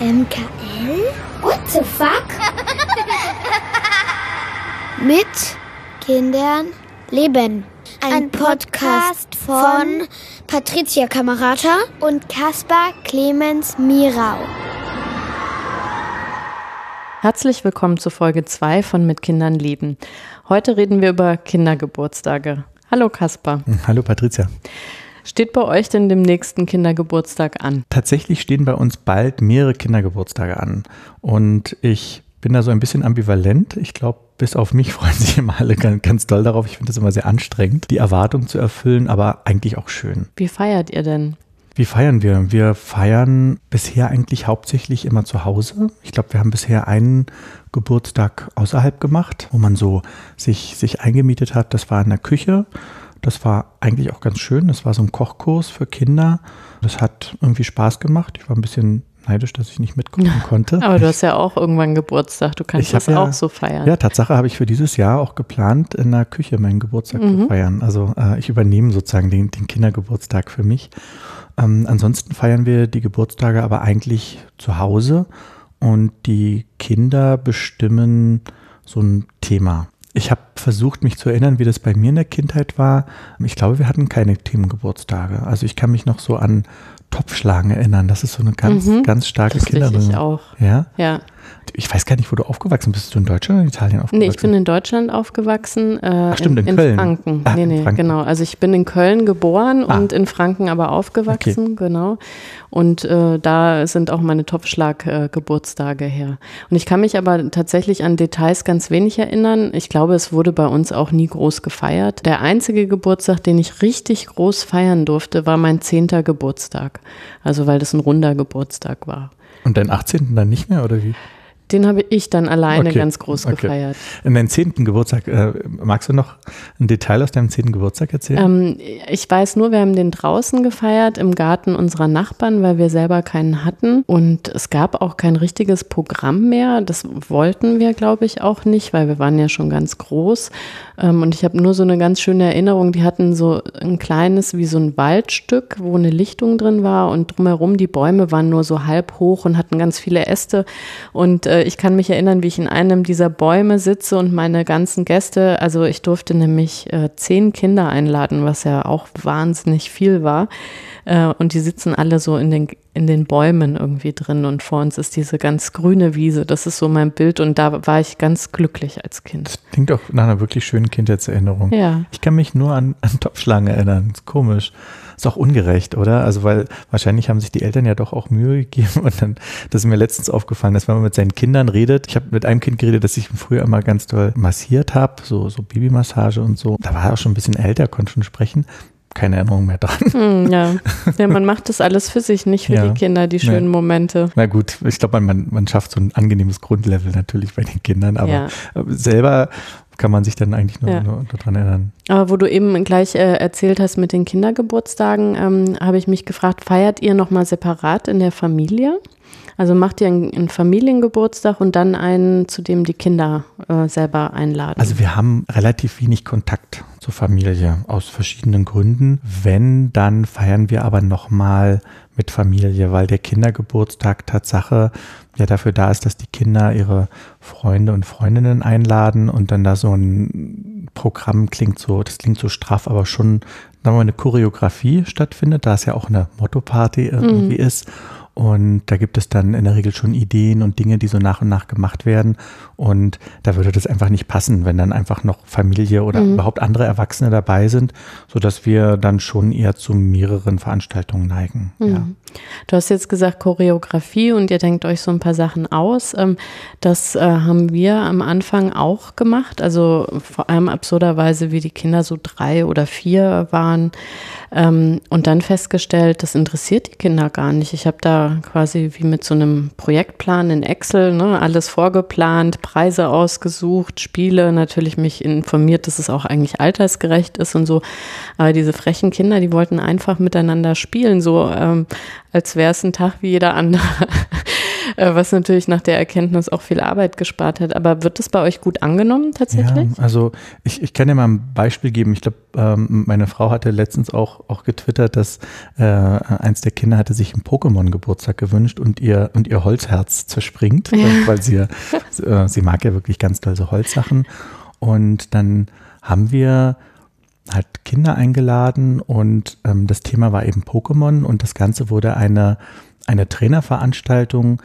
MKL? What the fuck? Mit Kindern leben. Ein, Podcast von Patricia Kamerata und Caspar Clemens Mirau. Herzlich willkommen zu Folge 2 von Mit Kindern leben. Heute reden wir über Kindergeburtstage. Hallo Kaspar. Hallo Patricia. Steht bei euch denn dem nächsten Kindergeburtstag an? Tatsächlich stehen bei uns bald mehrere Kindergeburtstage an. Und ich bin da so ein bisschen ambivalent. Ich glaube, bis auf mich freuen sich immer alle ganz, ganz doll darauf. Ich finde das immer sehr anstrengend, die Erwartung zu erfüllen, aber eigentlich auch schön. Wie feiert ihr denn? Wie feiern wir? Wir feiern bisher eigentlich hauptsächlich immer zu Hause. Ich glaube, wir haben bisher einen Geburtstag außerhalb gemacht, wo man so sich, sich eingemietet hat. Das war in der Küche. Das war eigentlich auch ganz schön. Das war so ein Kochkurs für Kinder. Das hat irgendwie Spaß gemacht. Ich war ein bisschen neidisch, dass ich nicht mitkommen konnte. Aber du hast ja auch irgendwann Geburtstag. Du kannst Ich das ja- auch so feiern. Ja, Tatsache habe ich für dieses Jahr auch geplant, in der Küche meinen Geburtstag zu feiern. Also äh, ich übernehme sozusagen den, den Kindergeburtstag für mich. Ähm, ansonsten feiern wir die Geburtstage aber eigentlich zu Hause und die Kinder bestimmen so ein Thema. Ich habe versucht, mich zu erinnern, wie das bei mir in der Kindheit war. Ich glaube, wir hatten keine Themengeburtstage. Also ich kann mich noch so an Topfschlagen erinnern. Das ist so eine ganz, Mhm. ganz starke Lustig, ich Kindererinnerung. auch. Ja? Ja. Ich weiß gar nicht, wo du aufgewachsen bist. Bist du in Deutschland oder in Italien aufgewachsen? Nee, ich bin in Deutschland aufgewachsen. Äh, stimmt, in in, Köln. Franken. Ah, nee, in nee, Franken. genau. Also ich bin in Köln geboren Ah. und in Franken aber aufgewachsen, genau. Und äh, da sind auch meine Topfschlag-Geburtstage her. Und ich kann mich aber tatsächlich an Details ganz wenig erinnern. Ich glaube, es wurde bei uns auch nie groß gefeiert. Der einzige Geburtstag, den ich richtig groß feiern durfte, war mein zehnter Geburtstag. Also weil das ein runder Geburtstag war. Und deinen 18. dann nicht mehr, oder wie? Den habe ich dann alleine Okay, ganz groß okay. gefeiert. In deinem 10. Geburtstag, äh, magst du noch ein Detail aus deinem 10. Geburtstag erzählen? Ähm, ich weiß nur, wir haben den draußen gefeiert im Garten unserer Nachbarn, weil wir selber keinen hatten. Und es gab auch kein richtiges Programm mehr. Das wollten wir, glaube ich, auch nicht, weil wir waren ja schon ganz groß. Ähm, und ich habe nur so eine ganz schöne Erinnerung. Die hatten so ein kleines, wie so ein Waldstück, wo eine Lichtung drin war. Und drumherum die Bäume waren nur so halb hoch und hatten ganz viele Äste. Und äh, ich kann mich erinnern, wie ich in einem dieser Bäume sitze und meine ganzen Gäste, also ich durfte nämlich äh, zehn Kinder einladen, was ja auch wahnsinnig viel war. Äh, und die sitzen alle so in den, in den Bäumen irgendwie drin und vor uns ist diese ganz grüne Wiese. Das ist so mein Bild und da war ich ganz glücklich als Kind. das klingt auch nach einer wirklich schönen Kindheitserinnerung. Ja. Ich kann mich nur an, an Topfschlagen erinnern. Ist komisch. Ist auch ungerecht, oder? Also, weil wahrscheinlich haben sich die Eltern ja doch auch Mühe gegeben und dann, das ist mir letztens aufgefallen, dass wenn man mit seinen Kindern redet, ich habe mit einem Kind geredet, das ich früher immer ganz doll massiert habe, so, so Babymassage und so. Da war er auch schon ein bisschen älter, konnte schon sprechen. Keine Erinnerung mehr dran. Hm, ja. ja, man macht das alles für sich, nicht für Ja. die Kinder, die schönen Nee. Momente. Na gut, ich glaube, man, man, schafft so ein angenehmes Grundlevel natürlich bei den Kindern, aber Ja. selber kann man sich dann eigentlich nur, Ja. nur daran erinnern. Aber wo du eben gleich äh, erzählt hast mit den Kindergeburtstagen, ähm, habe ich mich gefragt, feiert ihr nochmal separat in der Familie? Also macht ihr einen, einen Familiengeburtstag und dann einen, zu dem die Kinder äh, selber einladen? Also wir haben relativ wenig Kontakt zur Familie aus verschiedenen Gründen. Wenn, dann feiern wir aber nochmal mit Familie, weil der Kindergeburtstag Tatsache ja dafür da ist, dass die Kinder ihre Freunde und Freundinnen einladen und dann da so ein Programm klingt so, das klingt so straff, aber schon sagen wir mal, eine Choreografie stattfindet, da es ja auch eine Motto-Party irgendwie ist. Und da gibt es dann in der Regel schon Ideen und Dinge, die so nach und nach gemacht werden. Und da würde das einfach nicht passen, wenn dann einfach noch Familie oder überhaupt andere Erwachsene dabei sind, sodass wir dann schon eher zu mehreren Veranstaltungen neigen. Ja. Du hast jetzt gesagt Choreografie und ihr denkt euch so ein paar Sachen aus. Ähm, Das äh, haben wir am Anfang auch gemacht. Also vor allem absurderweise, wie die Kinder so drei oder vier waren. Ähm, Und dann festgestellt, das interessiert die Kinder gar nicht. Ich habe da quasi wie mit so einem Projektplan in Excel ne, alles vorgeplant, Preise ausgesucht, Spiele, natürlich mich informiert, dass es auch eigentlich altersgerecht ist und so. Aber diese frechen Kinder, die wollten einfach miteinander spielen, so ähm, als wäre es ein Tag wie jeder andere. Äh, was natürlich nach der Erkenntnis auch viel Arbeit gespart hat. Aber wird das bei euch gut angenommen tatsächlich? Ja, also ich, ich kann dir mal ein Beispiel geben. Ich glaube, ähm, meine Frau hatte letztens auch, auch getwittert, dass äh, eins der Kinder hatte sich einen Pokémon-Geburtstag gewünscht und ihr, und ihr Holzherz zerspringt, ja. weil sie, äh, sie mag ja wirklich ganz toll so Holzsachen. Und dann haben wir halt Kinder eingeladen und ähm, das Thema war eben Pokémon und das Ganze wurde eine, eine Trainerveranstaltung,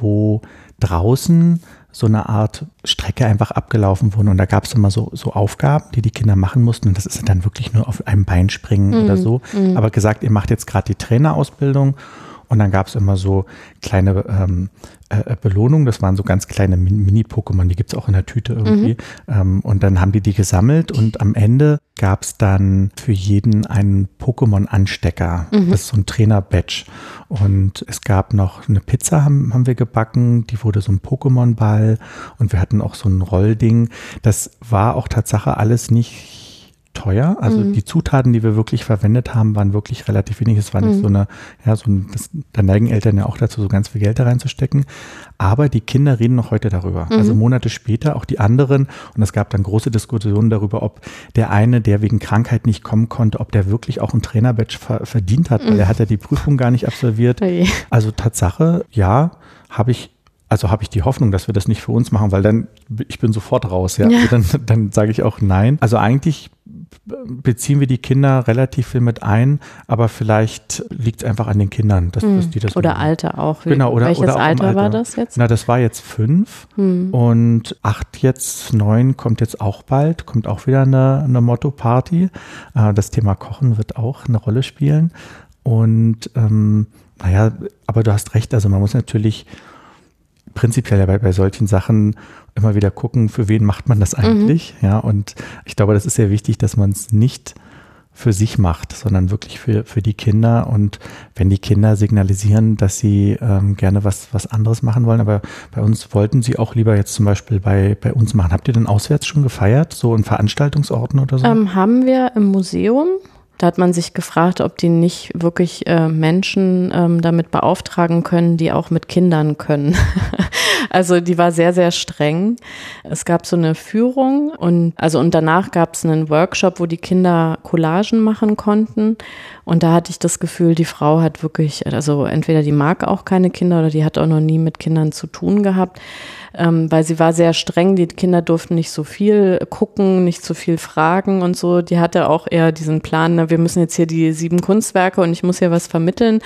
wo draußen so eine Art Strecke einfach abgelaufen wurde und da gab es immer so, so Aufgaben, die die Kinder machen mussten und das ist dann wirklich nur auf einem Bein springen mhm. oder so. Mhm. Aber gesagt, ihr macht jetzt gerade die Trainerausbildung und dann gab es immer so kleine ähm, äh, Belohnungen, das waren so ganz kleine Mini-Pokémon, die gibt es auch in der Tüte irgendwie. Mhm. Ähm, und dann haben die die gesammelt und am Ende gab es dann für jeden einen Pokémon-Anstecker. Mhm. Das ist so ein Trainer-Badge. Und es gab noch eine Pizza, haben, haben wir gebacken, die wurde so ein Pokémon-Ball und wir hatten auch so ein Rollding. Das war auch Tatsache alles nicht teuer. Also mhm. die Zutaten, die wir wirklich verwendet haben, waren wirklich relativ wenig. Es war nicht mhm. so eine, ja, so ein, das, da neigen Eltern ja auch dazu, so ganz viel Geld da reinzustecken. Aber die Kinder reden noch heute darüber. Mhm. Also Monate später auch die anderen. Und es gab dann große Diskussionen darüber, ob der eine, der wegen Krankheit nicht kommen konnte, ob der wirklich auch ein Trainerbadge ver verdient hat, weil er hat ja die Prüfung gar nicht absolviert. Oh also Tatsache, ja, habe ich also habe ich die Hoffnung, dass wir das nicht für uns machen, weil dann ich bin sofort raus, ja. ja. Also dann, dann sage ich auch nein. Also eigentlich beziehen wir die Kinder relativ viel mit ein, aber vielleicht liegt es einfach an den Kindern, dass, hm. dass die das oder machen. Alter auch. Genau, oder, Welches oder Alter, Alter, war das jetzt? Na, das war jetzt fünf hm. und acht jetzt, neun kommt jetzt auch bald, kommt auch wieder eine, eine Motto-Party. Äh, das Thema Kochen wird auch eine Rolle spielen und ähm, naja, aber du hast recht, also man muss natürlich prinzipiell bei, bei solchen Sachen immer wieder gucken, für wen macht man das eigentlich. Mhm. Ja, und ich glaube, das ist sehr wichtig, dass man es nicht für sich macht, sondern wirklich für, für die Kinder. Und wenn die Kinder signalisieren, dass sie ähm, gerne was, was anderes machen wollen, aber bei uns wollten sie auch lieber jetzt zum Beispiel bei, bei uns machen. Habt ihr denn auswärts schon gefeiert, so in Veranstaltungsorten oder so? Ähm, haben wir im Museum. Da hat man sich gefragt, ob die nicht wirklich äh, Menschen ähm, damit beauftragen können, die auch mit Kindern können. also die war sehr, sehr streng. Es gab so eine Führung und also und danach gab es einen Workshop, wo die Kinder Collagen machen konnten. Und da hatte ich das Gefühl, die Frau hat wirklich, also entweder die mag auch keine Kinder oder die hat auch noch nie mit Kindern zu tun gehabt ähm, weil sie war sehr streng. Die Kinder durften nicht so viel gucken, nicht so viel fragen und so. Die hatte auch eher diesen Plan, ne, wir müssen jetzt hier die sieben Kunstwerke und ich muss hier was vermitteln.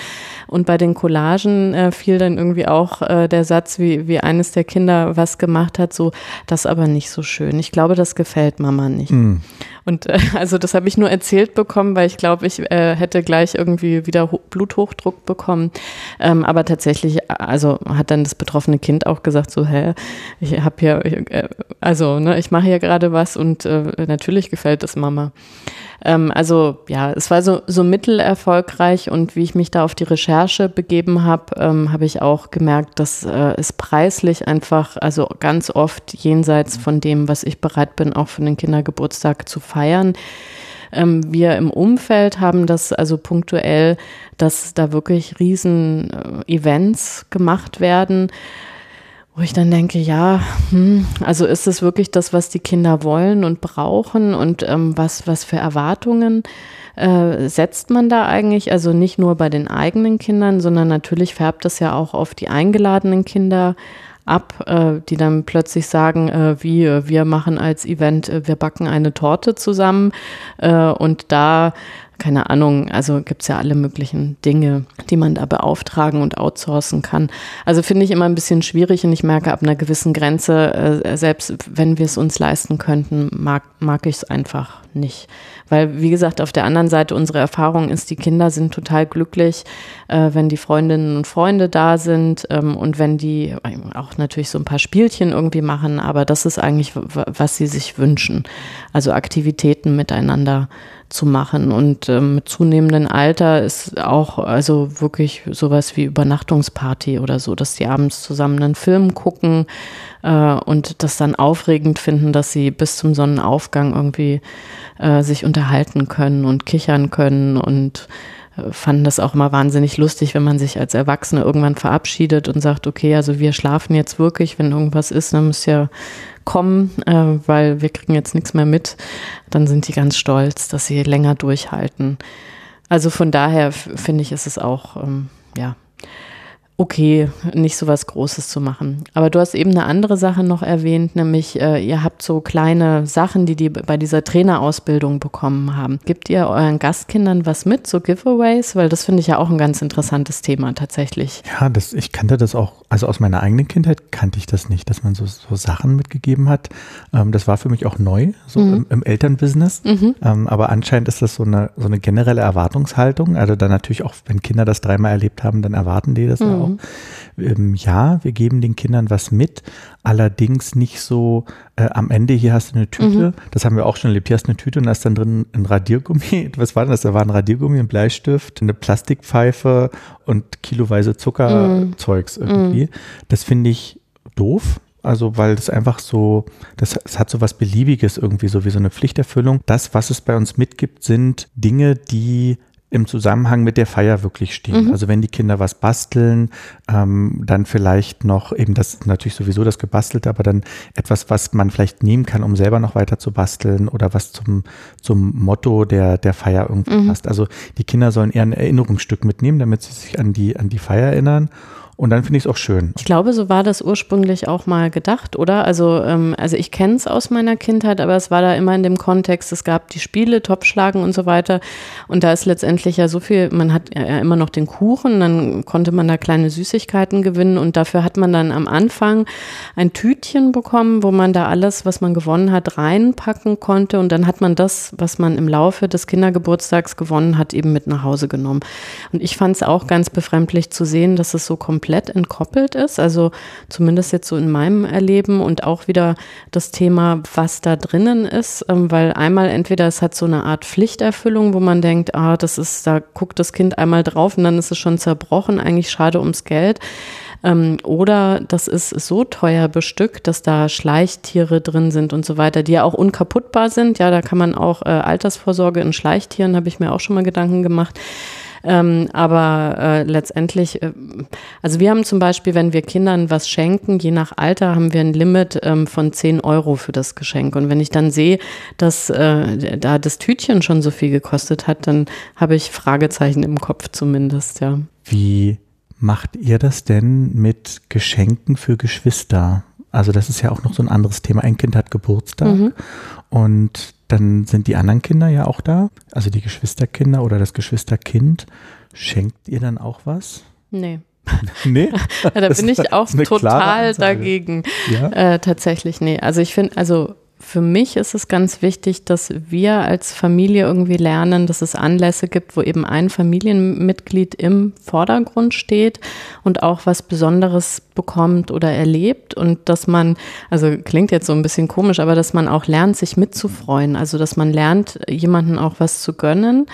Und bei den Collagen äh, fiel dann irgendwie auch äh, der Satz, wie, wie eines der Kinder was gemacht hat, so, das aber nicht so schön. Ich glaube, das gefällt Mama nicht. Mhm. Und äh, also das habe ich nur erzählt bekommen, weil ich glaube, ich äh, hätte gleich irgendwie wieder Ho Bluthochdruck bekommen. Ähm, aber tatsächlich, also hat dann das betroffene Kind auch gesagt, so, hä, ich habe hier, äh, also ne, ich mache hier gerade was und äh, natürlich gefällt es Mama. Ähm, also ja, es war so, so mittelerfolgreich und wie ich mich da auf die Recherche begeben habe, ähm, habe ich auch gemerkt, dass äh, es preislich einfach, also ganz oft jenseits von dem, was ich bereit bin, auch für den Kindergeburtstag zu feiern. Ähm, wir im Umfeld haben das also punktuell, dass da wirklich riesen äh, gemacht werden wo ich dann denke, ja, hm, also ist es wirklich das, was die Kinder wollen und brauchen und ähm, was, was für Erwartungen äh, setzt man da eigentlich? Also nicht nur bei den eigenen Kindern, sondern natürlich färbt das ja auch auf die eingeladenen Kinder ab, äh, die dann plötzlich sagen, äh, wie wir machen als Event, äh, wir backen eine Torte zusammen äh, und da keine Ahnung, also gibt's ja alle möglichen Dinge, die man da beauftragen und outsourcen kann. Also finde ich immer ein bisschen schwierig und ich merke ab einer gewissen Grenze, äh, selbst wenn wir es uns leisten könnten, mag, mag ich es einfach nicht. Weil, wie gesagt, auf der anderen Seite unsere Erfahrung ist, die Kinder sind total glücklich, äh, wenn die Freundinnen und Freunde da sind ähm, und wenn die auch natürlich so ein paar Spielchen irgendwie machen, aber das ist eigentlich, was sie sich wünschen. Also Aktivitäten miteinander zu machen. Und ähm, mit zunehmendem Alter ist auch also wirklich sowas wie Übernachtungsparty oder so, dass die abends zusammen einen Film gucken äh, und das dann aufregend finden, dass sie bis zum Sonnenaufgang irgendwie äh, sich unterhalten können und kichern können und fanden das auch immer wahnsinnig lustig, wenn man sich als Erwachsene irgendwann verabschiedet und sagt, okay, also wir schlafen jetzt wirklich, wenn irgendwas ist, dann müsst ihr kommen, äh, weil wir kriegen jetzt nichts mehr mit. Dann sind die ganz stolz, dass sie länger durchhalten. Also von daher finde ich, ist es auch, ähm, ja, okay, nicht so was Großes zu machen. Aber du hast eben eine andere Sache noch erwähnt, nämlich äh, ihr habt so kleine Sachen, die die bei dieser Trainerausbildung bekommen haben. Gibt ihr euren Gastkindern was mit, so Giveaways? Weil das finde ich ja auch ein ganz interessantes Thema tatsächlich. Ja, das, ich kannte das auch, also aus meiner eigenen Kindheit kannte ich das nicht, dass man so, so Sachen mitgegeben hat. Ähm, das war für mich auch neu, so mhm. im, im, Elternbusiness. Mhm. Ähm, aber anscheinend ist das so eine, so eine generelle Erwartungshaltung. Also dann natürlich auch, wenn Kinder das dreimal erlebt haben, dann erwarten die das mhm. ja auch. Ähm, ja, wir geben den Kindern was mit, allerdings nicht so äh, am Ende, hier hast du eine Tüte, mhm. das haben wir auch schon erlebt, hier hast du eine Tüte und da ist dann drin ein Radiergummi. Was war denn das? Da war ein Radiergummi, ein Bleistift, eine Plastikpfeife und kiloweise Zuckerzeugs mhm. irgendwie. Das finde ich doof. Also, weil das einfach so, das, das hat so was Beliebiges irgendwie, so wie so eine Pflichterfüllung. Das, was es bei uns mitgibt, sind Dinge, die im Zusammenhang mit der Feier wirklich stehen. Mhm. Also wenn die Kinder was basteln, ähm, dann vielleicht noch eben das natürlich sowieso das gebastelte, aber dann etwas, was man vielleicht nehmen kann, um selber noch weiter zu basteln oder was zum, zum Motto der, der Feier irgendwie mhm. passt. Also die Kinder sollen eher ein Erinnerungsstück mitnehmen, damit sie sich an die, an die Feier erinnern und dann finde ich es auch schön. Ich glaube, so war das ursprünglich auch mal gedacht, oder? Also, ähm, also ich kenne es aus meiner Kindheit, aber es war da immer in dem Kontext, es gab die Spiele, Topschlagen und so weiter. Und da ist letztendlich ja so viel, man hat ja immer noch den Kuchen, dann konnte man da kleine Süßigkeiten gewinnen und dafür hat man dann am Anfang ein Tütchen bekommen, wo man da alles, was man gewonnen hat, reinpacken konnte. Und dann hat man das, was man im Laufe des Kindergeburtstags gewonnen hat, eben mit nach Hause genommen. Und ich fand es auch ganz befremdlich zu sehen, dass es so komplett komplett entkoppelt ist. Also zumindest jetzt so in meinem Erleben und auch wieder das Thema, was da drinnen ist, ähm, weil einmal entweder es hat so eine Art Pflichterfüllung, wo man denkt, ah, das ist, da guckt das Kind einmal drauf und dann ist es schon zerbrochen, eigentlich schade ums Geld. Ähm, oder das ist so teuer bestückt, dass da Schleichtiere drin sind und so weiter, die ja auch unkaputtbar sind. Ja, da kann man auch äh, Altersvorsorge in Schleichtieren, habe ich mir auch schon mal Gedanken gemacht. Ähm, aber äh, letztendlich, äh, also wir haben zum Beispiel, wenn wir Kindern was schenken, je nach Alter haben wir ein Limit ähm, von 10 Euro für das Geschenk. Und wenn ich dann sehe, dass äh, da das Tütchen schon so viel gekostet hat, dann habe ich Fragezeichen im Kopf zumindest, ja. Wie macht ihr das denn mit Geschenken für Geschwister? Also das ist ja auch noch so ein anderes Thema. Ein Kind hat Geburtstag mhm. und dann sind die anderen Kinder ja auch da, also die Geschwisterkinder oder das Geschwisterkind. Schenkt ihr dann auch was? Nee. nee? da bin ich auch total dagegen. Ja? Äh, tatsächlich, nee. Also ich finde, also für mich ist es ganz wichtig, dass wir als Familie irgendwie lernen, dass es Anlässe gibt, wo eben ein Familienmitglied im Vordergrund steht und auch was Besonderes bekommt oder erlebt und dass man, also klingt jetzt so ein bisschen komisch, aber dass man auch lernt, sich mitzufreuen. Also dass man lernt, jemanden auch was zu gönnen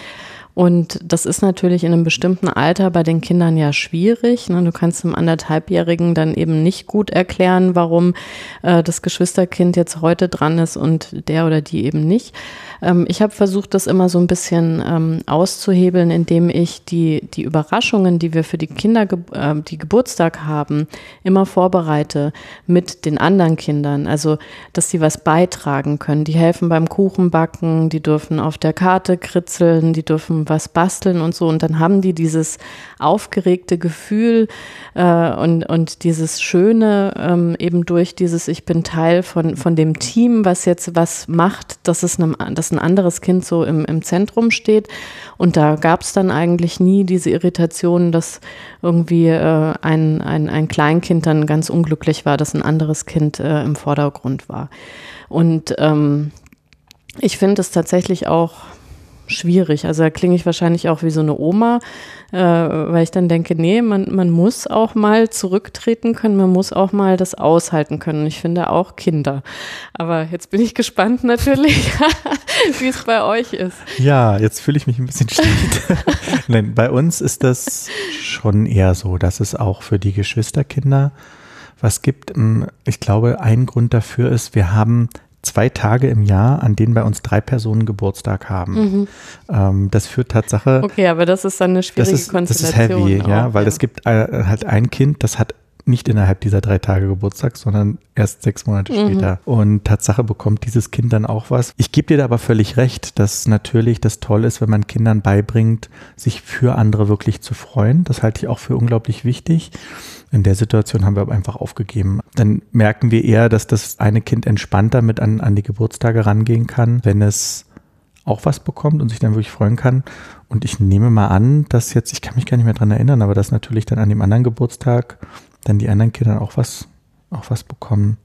und das ist natürlich in einem bestimmten Alter bei den Kindern ja schwierig. Ne? Du kannst einem anderthalbjährigen dann eben nicht gut erklären, warum äh, das Geschwisterkind jetzt heute dran ist und der oder die eben nicht. Ähm, ich habe versucht, das immer so ein bisschen ähm, auszuhebeln, indem ich die, die Überraschungen, die wir für die Kinder, äh, die Geburtstag haben, immer vorbereite mit den anderen Kindern. Also, dass sie was beitragen können. Die helfen beim Kuchenbacken, die dürfen auf der Karte kritzeln, die dürfen was basteln und so. Und dann haben die dieses aufgeregte Gefühl äh, und, und dieses Schöne ähm, eben durch dieses, ich bin Teil von, von dem Team, was jetzt was macht, dass es einem, dass ein anderes Kind so im, im Zentrum steht. Und da gab es dann eigentlich nie diese Irritation, dass irgendwie äh, ein, ein, ein Kleinkind dann ganz unglücklich war, dass ein anderes Kind äh, im Vordergrund war. Und ähm, ich finde es tatsächlich auch schwierig. Also da klinge ich wahrscheinlich auch wie so eine Oma, äh, weil ich dann denke, nee, man, man muss auch mal zurücktreten können, man muss auch mal das aushalten können. Ich finde auch Kinder. Aber jetzt bin ich gespannt natürlich, wie es bei euch ist. Ja, jetzt fühle ich mich ein bisschen schlecht. Nein, bei uns ist das schon eher so, dass es auch für die Geschwisterkinder was gibt. Ich glaube, ein Grund dafür ist, wir haben zwei Tage im Jahr, an denen bei uns drei Personen Geburtstag haben. Mhm. Ähm, das führt Tatsache. Okay, aber das ist dann eine schwierige das ist, Konstellation. Das ist heavy, auch, ja, weil ja. es gibt äh, halt ein Kind, das hat nicht innerhalb dieser drei Tage Geburtstag, sondern erst sechs Monate mhm. später. Und Tatsache bekommt dieses Kind dann auch was. Ich gebe dir da aber völlig recht, dass natürlich das toll ist, wenn man Kindern beibringt, sich für andere wirklich zu freuen. Das halte ich auch für unglaublich wichtig. In der Situation haben wir aber einfach aufgegeben. Dann merken wir eher, dass das eine Kind entspannter mit an, an die Geburtstage rangehen kann, wenn es auch was bekommt und sich dann wirklich freuen kann. Und ich nehme mal an, dass jetzt, ich kann mich gar nicht mehr dran erinnern, aber dass natürlich dann an dem anderen Geburtstag dann die anderen Kinder auch was, auch was bekommen.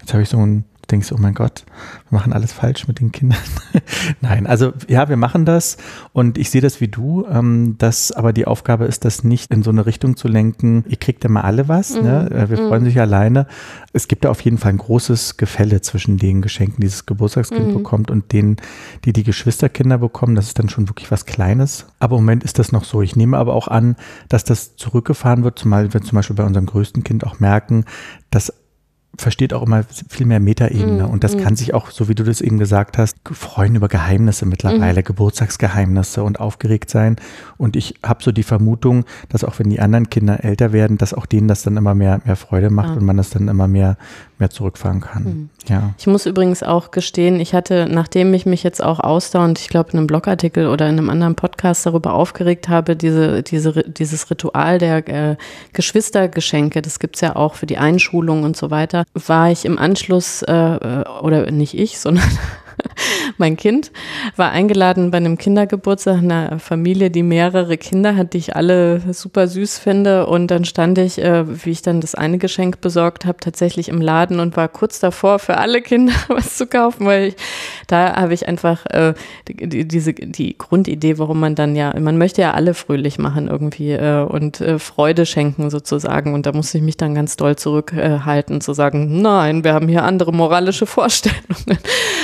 Jetzt habe ich so ein denkst, oh mein Gott, wir machen alles falsch mit den Kindern. Nein, also ja, wir machen das und ich sehe das wie du, ähm, dass aber die Aufgabe ist, das nicht in so eine Richtung zu lenken, ihr kriegt ja mal alle was, mhm. ne? Äh, wir mhm. freuen sich alleine. Es gibt da auf jeden Fall ein großes Gefälle zwischen den Geschenken, die das Geburtstagskind mhm. bekommt und denen, die die Geschwisterkinder bekommen. Das ist dann schon wirklich was Kleines. Aber im Moment ist das noch so. Ich nehme aber auch an, dass das zurückgefahren wird, zumal wir zum Beispiel bei unserem größten Kind auch merken, dass versteht auch immer viel mehr Metaebene. Mm, und das mm. kann sich auch, so wie du das eben gesagt hast, freuen über Geheimnisse mittlerweile, mm. Geburtstagsgeheimnisse und aufgeregt sein. Und ich habe so die Vermutung, dass auch wenn die anderen Kinder älter werden, dass auch denen das dann immer mehr, mehr Freude macht ja. und man das dann immer mehr, mehr zurückfahren kann. Mhm. Ja. Ich muss übrigens auch gestehen, ich hatte, nachdem ich mich jetzt auch ausdauernd, ich glaube, in einem Blogartikel oder in einem anderen Podcast darüber aufgeregt habe, diese, diese, dieses Ritual der äh, Geschwistergeschenke, das gibt's ja auch für die Einschulung und so weiter, war ich im Anschluss, äh, äh oder nicht ich, sondern mein Kind war eingeladen bei einem Kindergeburtstag einer Familie, die mehrere Kinder hat, die ich alle super süß finde. Und dann stand ich, äh, wie ich dann das eine Geschenk besorgt habe, tatsächlich im Laden und war kurz davor, für alle Kinder was zu kaufen, weil ich, da habe ich einfach äh, die, diese die Grundidee, warum man dann ja, man möchte ja alle fröhlich machen irgendwie äh, und äh, Freude schenken sozusagen. Und da musste ich mich dann ganz doll zurückhalten, zu sagen, nein, wir haben hier andere moralische Vorstellungen.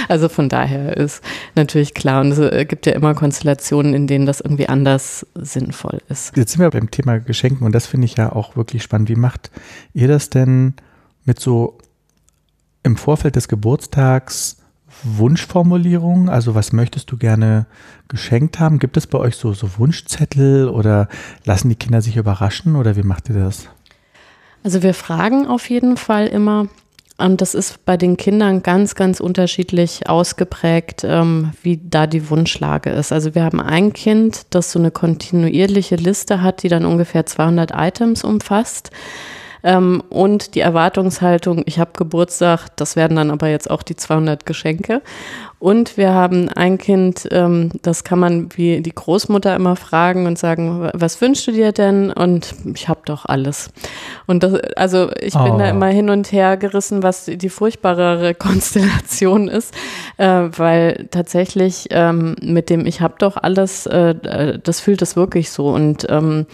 Also von daher ist natürlich klar. Und es äh, gibt ja immer Konstellationen, in denen das irgendwie anders sinnvoll ist. Jetzt sind wir beim Thema Geschenken und das finde ich ja auch wirklich spannend. Wie macht ihr das denn mit so im Vorfeld des Geburtstags Wunschformulierungen? Also was möchtest du gerne geschenkt haben? Gibt es bei euch so, so Wunschzettel oder lassen die Kinder sich überraschen oder wie macht ihr das? Also wir fragen auf jeden Fall immer, und das ist bei den Kindern ganz, ganz unterschiedlich ausgeprägt, ähm, wie da die Wunschlage ist. Also wir haben ein Kind, das so eine kontinuierliche Liste hat, die dann ungefähr 200 Items umfasst. Ähm, und die Erwartungshaltung, ich habe Geburtstag, das werden dann aber jetzt auch die 200 Geschenke. Und wir haben ein Kind, ähm, das kann man wie die Großmutter immer fragen und sagen, was wünschst du dir denn? Und ich habe doch alles. Und das, also ich bin oh. da immer hin und her gerissen, was die furchtbarere Konstellation ist, äh, weil tatsächlich ähm, mit dem ich habe doch alles, äh, äh das fühlt es wirklich so. Und ähm,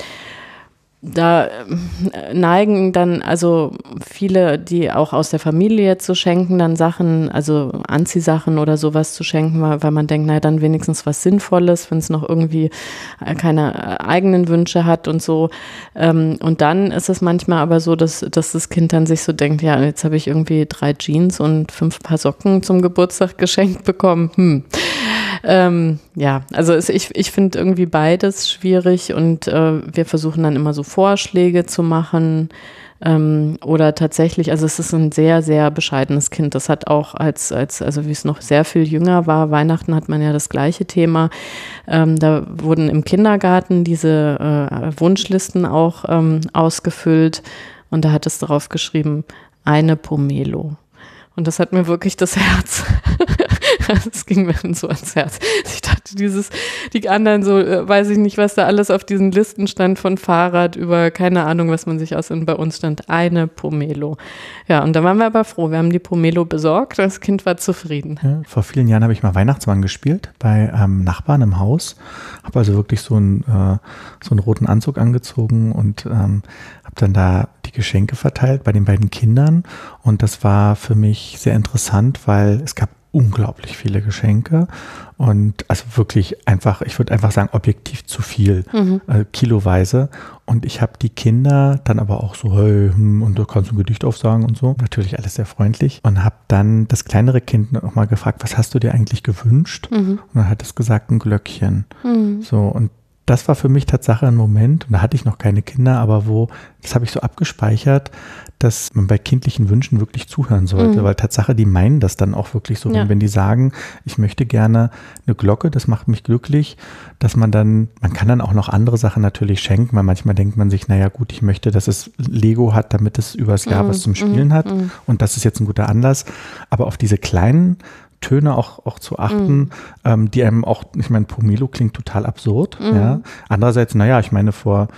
da äh, neigen dann also viele, die auch aus der Familie zu schenken, dann Sachen, also Anziehsachen oder sowas zu schenken, weil, weil man denkt, naja, dann wenigstens was Sinnvolles, wenn es noch irgendwie äh, keine äh, eigenen Wünsche hat und so. Ähm, und dann ist es manchmal aber so, dass, dass das Kind dann sich so denkt, ja, jetzt habe ich irgendwie drei Jeans und fünf Paar Socken zum Geburtstag geschenkt bekommen. Hm ähm, ja, also es, ich, ich finde irgendwie beides schwierig und äh, wir versuchen dann immer so Vorschläge zu machen. Ähm, oder tatsächlich, also es ist ein sehr, sehr bescheidenes Kind. Das hat auch als, als also wie es noch sehr viel jünger war, Weihnachten hat man ja das gleiche Thema. Ähm, da wurden im Kindergarten diese äh, Wunschlisten auch ähm, ausgefüllt und da hat es darauf geschrieben, eine Pomelo. Und das hat mir wirklich das Herz das ging mir dann so ans Herz. Ich dachte, dieses, die anderen so, äh, weiß ich nicht, was da alles auf diesen Listen stand von Fahrrad über keine Ahnung, was man sich aus und bei uns stand eine Pomelo. Ja, und da waren wir aber froh. Wir haben die Pomelo besorgt. Das Kind war zufrieden. Ja, vor vielen Jahren habe ich mal Weihnachtsmann gespielt bei ähm, Nachbarn im Haus. Habe also wirklich so einen, äh, so einen roten Anzug angezogen und ähm, habe dann da die Geschenke verteilt bei den beiden Kindern. Und das war für mich sehr interessant, weil es gab unglaublich viele Geschenke und also wirklich einfach, ich würde einfach sagen, objektiv zu viel, mhm. äh, kiloweise. Und ich habe die Kinder dann aber auch so, hey, hm, und du kannst ein Gedicht aufsagen und so. Natürlich alles sehr freundlich. Und habe dann das kleinere Kind noch mal gefragt, was hast du dir eigentlich gewünscht? Mhm. Und dann hat es gesagt, ein Glöckchen. Mhm. So, und das war für mich Tatsache ein Moment, und da hatte ich noch keine Kinder, aber wo, das habe ich so abgespeichert, dass man bei kindlichen Wünschen wirklich zuhören sollte, mhm. weil Tatsache, die meinen das dann auch wirklich so, ja. wenn, wenn die sagen, ich möchte gerne eine Glocke, das macht mich glücklich, dass man dann, man kann dann auch noch andere Sachen natürlich schenken, weil manchmal denkt man sich, naja gut, ich möchte, dass es Lego hat, damit es übers Jahr mhm. was zum Spielen mhm. hat mhm. und das ist jetzt ein guter Anlass, aber auf diese kleinen Töne auch, auch zu achten, mhm. ähm, die einem auch, ich meine, Pomelo klingt total absurd. Mhm. Ja. Andererseits, naja, ich meine, vor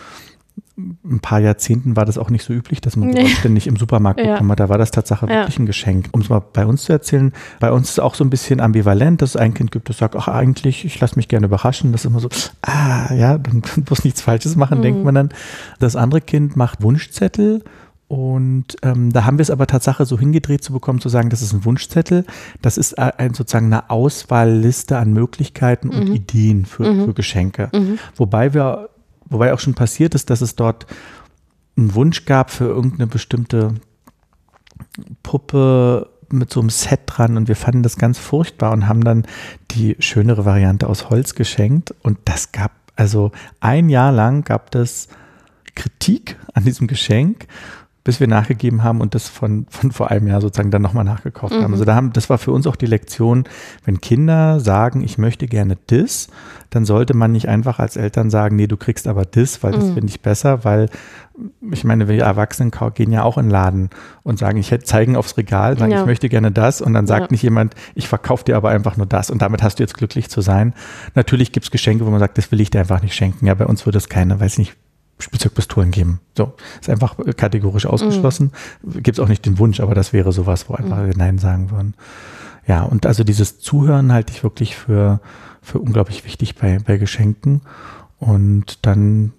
ein paar Jahrzehnten war das auch nicht so üblich, dass man sowas ständig im Supermarkt ja. bekommen hat. Da war das Tatsache ja. wirklich ein Geschenk. Um es mal bei uns zu erzählen, bei uns ist es auch so ein bisschen ambivalent, dass es ein Kind gibt, das sagt, ach eigentlich, ich lasse mich gerne überraschen. Das ist immer so, ah, ja, dann muss nichts Falsches machen, mhm. denkt man dann. Das andere Kind macht Wunschzettel und ähm, da haben wir es aber Tatsache so hingedreht zu bekommen, zu sagen, das ist ein Wunschzettel. Das ist ein, sozusagen eine Auswahlliste an Möglichkeiten und mhm. Ideen für, mhm. für Geschenke. Mhm. Wobei wir, wobei auch schon passiert ist, dass es dort einen Wunsch gab für irgendeine bestimmte Puppe mit so einem Set dran und wir fanden das ganz furchtbar und haben dann die schönere Variante aus Holz geschenkt und das gab, also ein Jahr lang gab es Kritik an diesem Geschenk bis wir nachgegeben haben und das von, von vor einem Jahr sozusagen dann nochmal nachgekauft mhm. haben. Also da haben, das war für uns auch die Lektion, wenn Kinder sagen, ich möchte gerne das, dann sollte man nicht einfach als Eltern sagen, nee, du kriegst aber das, weil das mhm. finde ich besser, weil ich meine, wir Erwachsenen gehen ja auch in den Laden und sagen, ich hätte zeigen aufs Regal, sagen, ja. ich möchte gerne das und dann sagt ja. nicht jemand, ich verkaufe dir aber einfach nur das und damit hast du jetzt glücklich zu sein. Natürlich gibt es Geschenke, wo man sagt, das will ich dir einfach nicht schenken. Ja, bei uns würde es keine, weiß nicht, Spielzeugpistolen geben. So, ist einfach kategorisch ausgeschlossen. Mhm. Gibt es auch nicht den Wunsch, aber das wäre sowas, wo einfach mhm. Nein sagen würden. Ja, und also dieses Zuhören halte ich wirklich für, für unglaublich wichtig bei, bei Geschenken. Und dann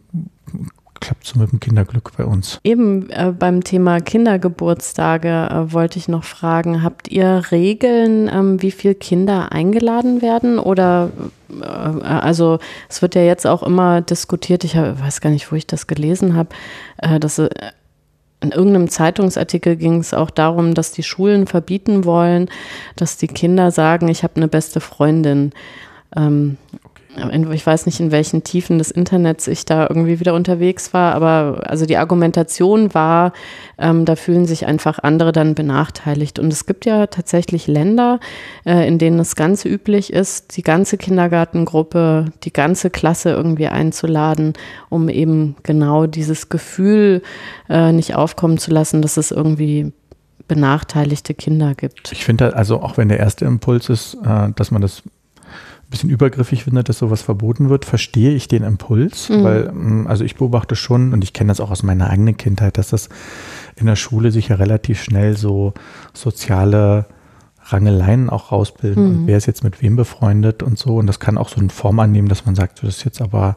klappt so mit dem Kinderglück bei uns. Eben äh, beim Thema Kindergeburtstage äh, wollte ich noch fragen, habt ihr Regeln, ähm, wie viele Kinder eingeladen werden? Oder äh, also es wird ja jetzt auch immer diskutiert, ich hab, weiß gar nicht, wo ich das gelesen habe, äh, dass äh, in irgendeinem Zeitungsartikel ging es auch darum, dass die Schulen verbieten wollen, dass die Kinder sagen, ich habe eine beste Freundin. Ähm, ich weiß nicht, in welchen Tiefen des Internets ich da irgendwie wieder unterwegs war, aber also die Argumentation war, ähm, da fühlen sich einfach andere dann benachteiligt. Und es gibt ja tatsächlich Länder, äh, in denen es ganz üblich ist, die ganze Kindergartengruppe, die ganze Klasse irgendwie einzuladen, um eben genau dieses Gefühl äh, nicht aufkommen zu lassen, dass es irgendwie benachteiligte Kinder gibt. Ich finde also, auch wenn der erste Impuls ist, äh, dass man das bisschen übergriffig finde, dass sowas verboten wird, verstehe ich den Impuls, mhm. weil, mm, also ich beobachte schon, und ich kenne das auch aus meiner eigenen Kindheit, dass das in der Schule sich ja relativ schnell so soziale Rangeleien auch rausbilden mhm. und wer ist jetzt mit wem befreundet und so. Und das kann auch so eine Form annehmen, dass man sagt, das ist jetzt aber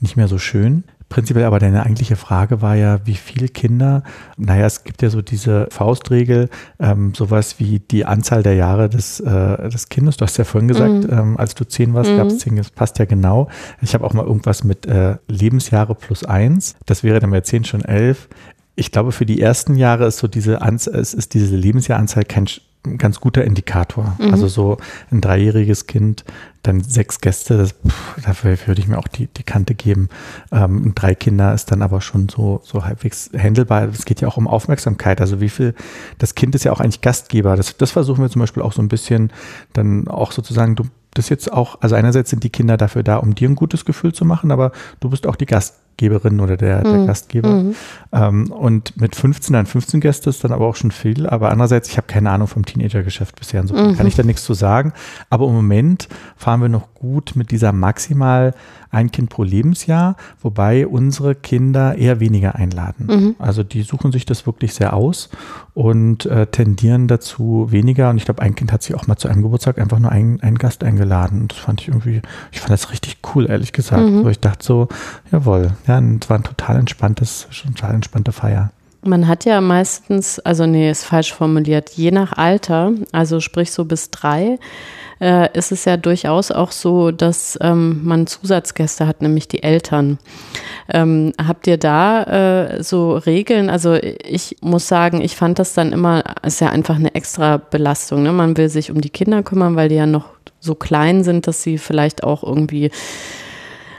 nicht mehr so schön. Prinzipiell aber deine eigentliche Frage war ja, wie viele Kinder, naja, es gibt ja so diese Faustregel, ähm, sowas wie die Anzahl der Jahre des, äh, des Kindes. Du hast ja vorhin gesagt, mhm. ähm, als du zehn warst, mhm. gab es zehn, das passt ja genau. Ich habe auch mal irgendwas mit äh, Lebensjahre plus eins. Das wäre dann bei zehn schon elf. Ich glaube, für die ersten Jahre ist so diese Anzahl, es ist diese Lebensjahranzahl kein ein ganz guter Indikator. Mhm. Also so ein dreijähriges Kind, dann sechs Gäste, das, pff, dafür würde ich mir auch die, die Kante geben. Ähm, drei Kinder ist dann aber schon so, so halbwegs handelbar. Es geht ja auch um Aufmerksamkeit. Also wie viel, das Kind ist ja auch eigentlich Gastgeber. Das, das versuchen wir zum Beispiel auch so ein bisschen dann auch sozusagen, du das jetzt auch, also einerseits sind die Kinder dafür da, um dir ein gutes Gefühl zu machen, aber du bist auch die Gastgeber. Gastgeberin oder der, der mhm. Gastgeber. Mhm. Ähm, und mit 15 dann 15 Gäste ist dann aber auch schon viel. Aber andererseits, ich habe keine Ahnung vom Teenagergeschäft bisher. Insofern mhm. kann ich da nichts zu sagen. Aber im Moment fahren wir noch gut mit dieser maximal ein Kind pro Lebensjahr, wobei unsere Kinder eher weniger einladen. Mhm. Also die suchen sich das wirklich sehr aus und äh, tendieren dazu weniger. Und ich glaube, ein Kind hat sich auch mal zu einem Geburtstag einfach nur einen, einen Gast eingeladen. Und das fand ich irgendwie, ich fand das richtig cool, ehrlich gesagt. Mhm. So, ich dachte so, jawohl, ja, es war ein total entspanntes, total entspannte Feier. Man hat ja meistens, also nee, ist falsch formuliert, je nach Alter, also sprich so bis drei, äh, ist es ja durchaus auch so, dass ähm, man Zusatzgäste hat, nämlich die Eltern. Ähm, habt ihr da äh, so Regeln? Also ich muss sagen, ich fand das dann immer, ist ja einfach eine extra Belastung. Ne? Man will sich um die Kinder kümmern, weil die ja noch so klein sind, dass sie vielleicht auch irgendwie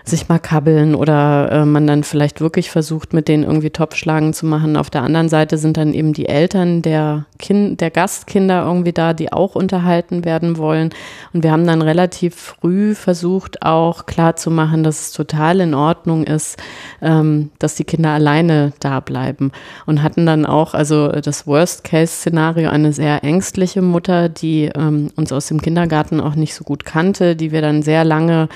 sich mal kabbeln oder äh, man dann vielleicht wirklich versucht, mit denen irgendwie Topfschlagen zu machen. Auf der anderen Seite sind dann eben die Eltern der, kind, der Gastkinder irgendwie da, die auch unterhalten werden wollen. Und wir haben dann relativ früh versucht, auch klarzumachen, dass es total in Ordnung ist, ähm, dass die Kinder alleine da bleiben. Und hatten dann auch, also das Worst-Case-Szenario, eine sehr ängstliche Mutter, die ähm, uns aus dem Kindergarten auch nicht so gut kannte, die wir dann sehr lange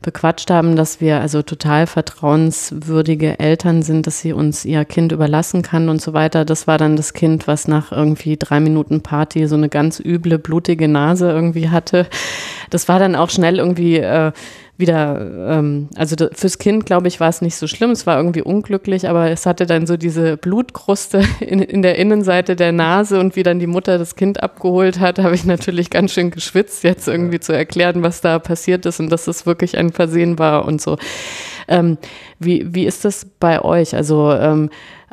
bequatscht haben, dass wir also total vertrauenswürdige Eltern sind, dass sie uns ihr Kind überlassen kann und so weiter. Das war dann das Kind, was nach irgendwie drei Minuten Party so eine ganz üble, blutige Nase irgendwie hatte. Das war dann auch schnell irgendwie äh, wieder, ähm, also fürs Kind, glaube ich, war es nicht so schlimm. Es war irgendwie unglücklich, aber es hatte dann so diese Blutkruste in, in der Innenseite der Nase und wie dann die Mutter das Kind abgeholt hat, habe ich natürlich ganz schön geschwitzt, jetzt irgendwie zu erklären, was da passiert ist und dass es wirklich ein Versehen war und so. Ähm, wie, wie ist das bei euch? Also ähm,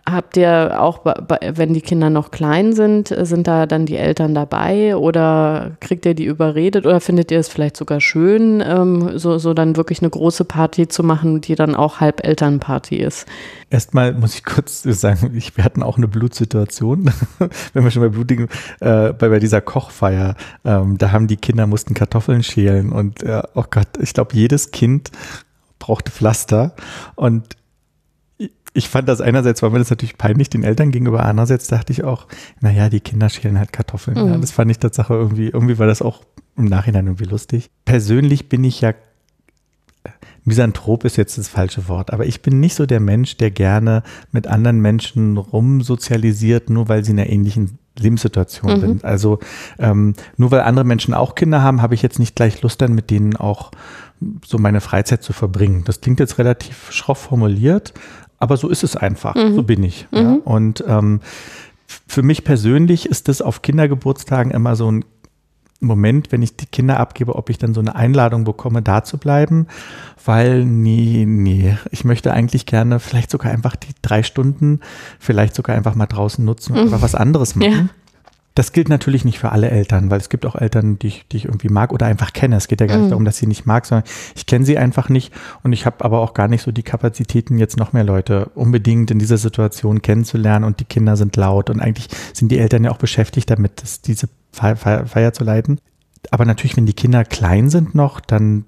Habt ihr auch, wenn die Kinder noch klein sind, sind da dann die Eltern dabei oder kriegt ihr die überredet oder findet ihr es vielleicht sogar schön, ähm, so, so dann wirklich eine große Party zu machen, die dann auch halb Elternparty ist? Erstmal muss ich kurz sagen, ich, wir hatten auch eine Blutsituation, wenn wir schon bei blutigen, äh, bei, bei dieser Kochfeier, ähm, da haben die Kinder mussten Kartoffeln schälen und äh, oh Gott, ich glaube, jedes Kind brauchte Pflaster und ich fand das einerseits war mir das natürlich peinlich den Eltern gegenüber, andererseits dachte ich auch, naja, die Kinder schälen halt Kartoffeln. Mhm. Ja, das fand ich Tatsache irgendwie, irgendwie war das auch im Nachhinein irgendwie lustig. Persönlich bin ich ja, Misanthrop ist jetzt das falsche Wort, aber ich bin nicht so der Mensch, der gerne mit anderen Menschen rumsozialisiert, nur weil sie in einer ähnlichen Lebenssituation mhm. sind. Also ähm, nur weil andere Menschen auch Kinder haben, habe ich jetzt nicht gleich Lust dann mit denen auch so meine Freizeit zu verbringen. Das klingt jetzt relativ schroff formuliert, aber so ist es einfach. Mhm. So bin ich. Mhm. Ja. Und ähm, für mich persönlich ist das auf Kindergeburtstagen immer so ein Moment, wenn ich die Kinder abgebe, ob ich dann so eine Einladung bekomme, da zu bleiben, weil nee, nee, ich möchte eigentlich gerne vielleicht sogar einfach die drei Stunden, vielleicht sogar einfach mal draußen nutzen und mhm. einfach was anderes machen. Ja. Das gilt natürlich nicht für alle Eltern, weil es gibt auch Eltern, die ich, die ich irgendwie mag oder einfach kenne. Es geht ja gar nicht mhm. darum, dass sie nicht mag, sondern ich kenne sie einfach nicht und ich habe aber auch gar nicht so die Kapazitäten, jetzt noch mehr Leute unbedingt in dieser Situation kennenzulernen und die Kinder sind laut und eigentlich sind die Eltern ja auch beschäftigt damit, das, diese Feier, Feier, Feier zu leiten. Aber natürlich, wenn die Kinder klein sind noch, dann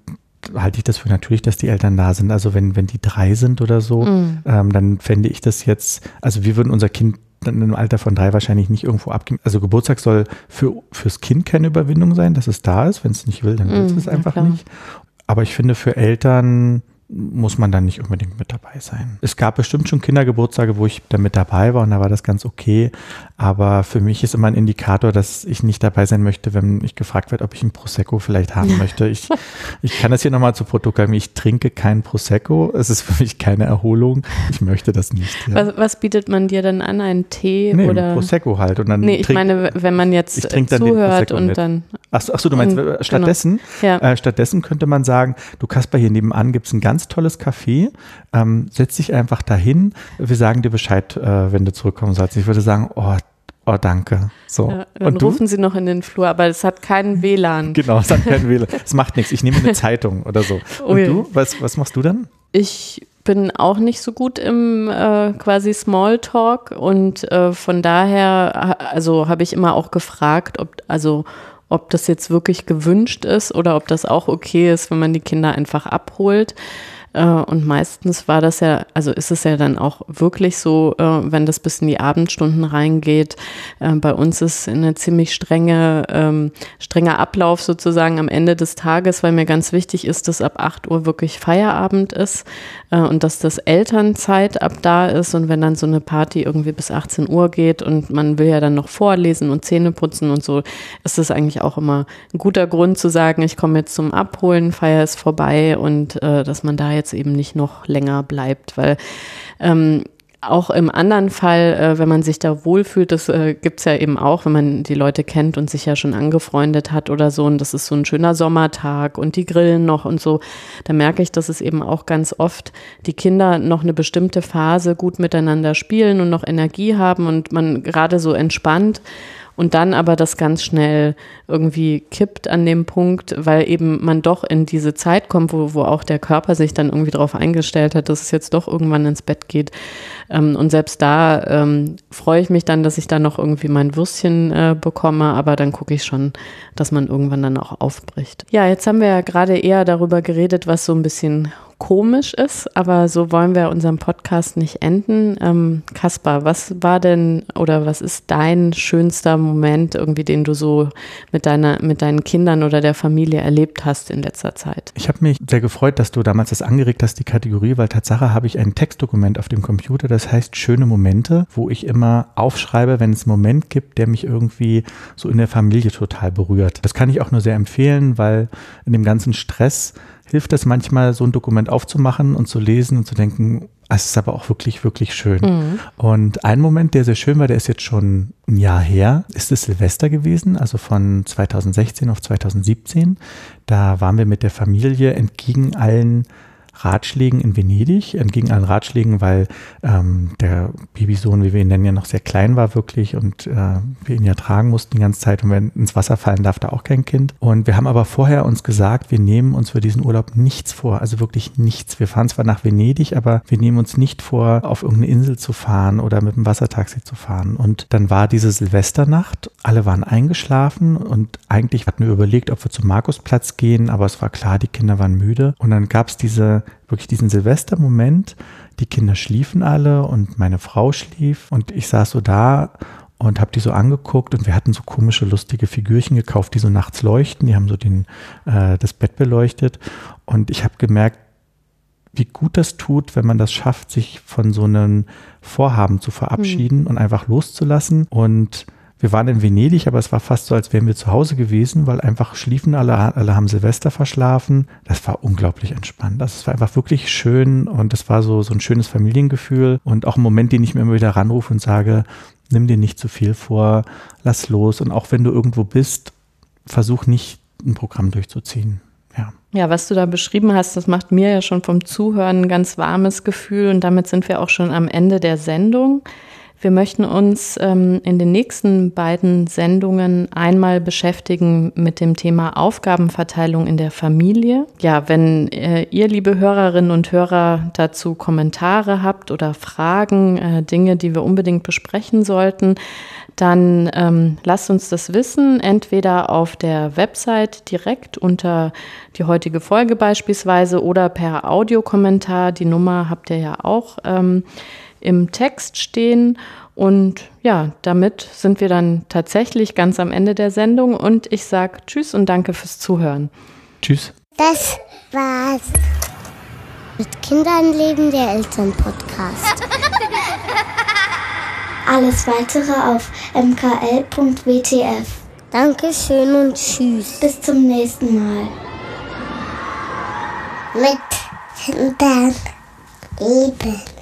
halte ich das für natürlich, dass die Eltern da sind. Also wenn, wenn die drei sind oder so, mhm. ähm, dann fände ich das jetzt, also wir würden unser Kind dann im Alter von drei wahrscheinlich nicht irgendwo abgeben. Also Geburtstag soll für, fürs Kind keine Überwindung sein, dass es da ist. Wenn es nicht will, dann will es mm, einfach ja, nicht. Aber ich finde für Eltern muss man dann nicht unbedingt mit dabei sein. Es gab bestimmt schon Kindergeburtstage, wo ich da mit dabei war und da war das ganz okay. Aber für mich ist immer ein Indikator, dass ich nicht dabei sein möchte, wenn ich gefragt werde, ob ich ein Prosecco vielleicht haben möchte. Ich, ich kann das hier nochmal zu Protokoll geben. Ich trinke kein Prosecco. Es ist für mich keine Erholung. Ich möchte das nicht. Ja. Was, was, bietet man dir dann an? Einen Tee nee, oder? Prosecco halt. Und dann nee, ich meine, wenn man jetzt zuhört und nicht. dann. Achso, ach so, du meinst, und, genau. stattdessen, genau. ja. äh, stattdessen könnte man sagen, du Kasper, hier nebenan gibt es ein ganz tolles Café. Ähm, setz dich einfach dahin. Wir sagen dir Bescheid, äh, wenn du zurückkommen sollst. Ich würde sagen, oh, Oh, danke. So. Ja, dann und rufen du? Sie noch in den Flur, aber es hat keinen WLAN. Genau, es hat keinen WLAN. Es macht nichts. Ich nehme eine Zeitung oder so. Und Ui. du? Was, was machst du dann? Ich bin auch nicht so gut im äh, quasi Smalltalk und äh, von daher, also habe ich immer auch gefragt, ob, also ob das jetzt wirklich gewünscht ist oder ob das auch okay ist, wenn man die Kinder einfach abholt. Äh, und meistens war das ja, also ist es ja dann auch wirklich so, äh, wenn das bis in die Abendstunden reingeht. Äh, bei uns ist eine ziemlich strenge, ähm, strenger Ablauf sozusagen am Ende des Tages, weil mir ganz wichtig ist, dass ab 8 Uhr wirklich Feierabend ist und dass das Elternzeit ab da ist. Und wenn dann so eine Party irgendwie bis 18 Uhr geht und man will ja dann noch vorlesen und Zähne putzen und so, ist das eigentlich auch immer ein guter Grund zu sagen, ich komme jetzt zum Abholen, Feier ist vorbei und dass man da jetzt eben nicht noch länger bleibt, weil ähm, auch im anderen Fall, äh, wenn man sich da wohlfühlt, das äh, gibt es ja eben auch, wenn man die Leute kennt und sich ja schon angefreundet hat oder so, und das ist so ein schöner Sommertag und die grillen noch und so, da merke ich, dass es eben auch ganz oft die Kinder noch eine bestimmte Phase gut miteinander spielen und noch Energie haben und man gerade so entspannt und dann aber das ganz schnell irgendwie kippt an dem Punkt, weil eben man doch in diese Zeit kommt, wo, wo auch der Körper sich dann irgendwie darauf eingestellt hat, dass es jetzt doch irgendwann ins Bett geht. Ähm, und selbst da ähm, freue ich mich dann, dass ich da noch irgendwie mein Würstchen äh, bekomme, aber dann gucke ich schon, dass man irgendwann dann auch aufbricht. Ja, jetzt haben wir ja gerade eher darüber geredet, was so ein bisschen komisch ist, aber so wollen wir unseren Podcast nicht enden. Ähm, Kaspar, was war denn oder was ist dein schönster Moment irgendwie, den du so mit deiner, mit deinen Kindern oder der Familie erlebt hast in letzter Zeit? Ich habe mich sehr gefreut, dass du damals das angeregt hast, die Kategorie, weil Tatsache habe ich ein Textdokument auf dem Computer, das heißt schöne Momente, wo ich immer aufschreibe, wenn es einen Moment gibt, der mich irgendwie so in der Familie total berührt. Das kann ich auch nur sehr empfehlen, weil in dem ganzen Stress hilft es manchmal, so ein Dokument aufzumachen und zu lesen und zu denken, es ist aber auch wirklich, wirklich schön. Mhm. Und ein Moment, der sehr schön war, der ist jetzt schon ein Jahr her, ist es Silvester gewesen, also von 2016 auf 2017. Da waren wir mit der Familie entgegen allen Ratschlägen in Venedig, entgegen allen Ratschlägen, weil ähm, der Babysohn, wie wir ihn nennen, ja noch sehr klein war wirklich und äh, wir ihn ja tragen mussten die ganze Zeit und wenn ins Wasser fallen darf da auch kein Kind. Und wir haben aber vorher uns gesagt, wir nehmen uns für diesen Urlaub nichts vor, also wirklich nichts. Wir fahren zwar nach Venedig, aber wir nehmen uns nicht vor, auf irgendeine Insel zu fahren oder mit dem Wassertaxi zu fahren. Und dann war diese Silvesternacht, alle waren eingeschlafen und eigentlich hatten wir überlegt, ob wir zum Markusplatz gehen, aber es war klar, die Kinder waren müde. Und dann gab es diese wirklich diesen Silvestermoment. Die Kinder schliefen alle und meine Frau schlief und ich saß so da und habe die so angeguckt und wir hatten so komische, lustige Figürchen gekauft, die so nachts leuchten. Die haben so den, äh, das Bett beleuchtet und ich habe gemerkt, wie gut das tut, wenn man das schafft, sich von so einem Vorhaben zu verabschieden mhm. und einfach loszulassen und wir waren in Venedig, aber es war fast so, als wären wir zu Hause gewesen, weil einfach schliefen alle, alle haben Silvester verschlafen. Das war unglaublich entspannt. Das war einfach wirklich schön und das war so, so ein schönes Familiengefühl und auch ein Moment, den ich mir immer wieder ranrufe und sage, nimm dir nicht zu viel vor, lass los und auch wenn du irgendwo bist, versuch nicht ein Programm durchzuziehen. Ja. Ja, was du da beschrieben hast, das macht mir ja schon vom Zuhören ein ganz warmes Gefühl und damit sind wir auch schon am Ende der Sendung. Wir möchten uns ähm, in den nächsten beiden Sendungen einmal beschäftigen mit dem Thema Aufgabenverteilung in der Familie. Ja, wenn äh, ihr, liebe Hörerinnen und Hörer, dazu Kommentare habt oder Fragen, äh, Dinge, die wir unbedingt besprechen sollten, dann ähm, lasst uns das wissen, entweder auf der Website direkt unter die heutige Folge beispielsweise oder per Audiokommentar. Die Nummer habt ihr ja auch. Ähm, im Text stehen. Und ja, damit sind wir dann tatsächlich ganz am Ende der Sendung und ich sage Tschüss und danke fürs Zuhören. Tschüss. Das war's. Mit Kindern leben der Elternpodcast. Alles weitere auf mkl.wtf. Dankeschön und tschüss. Bis zum nächsten Mal. Mit Kindern leben.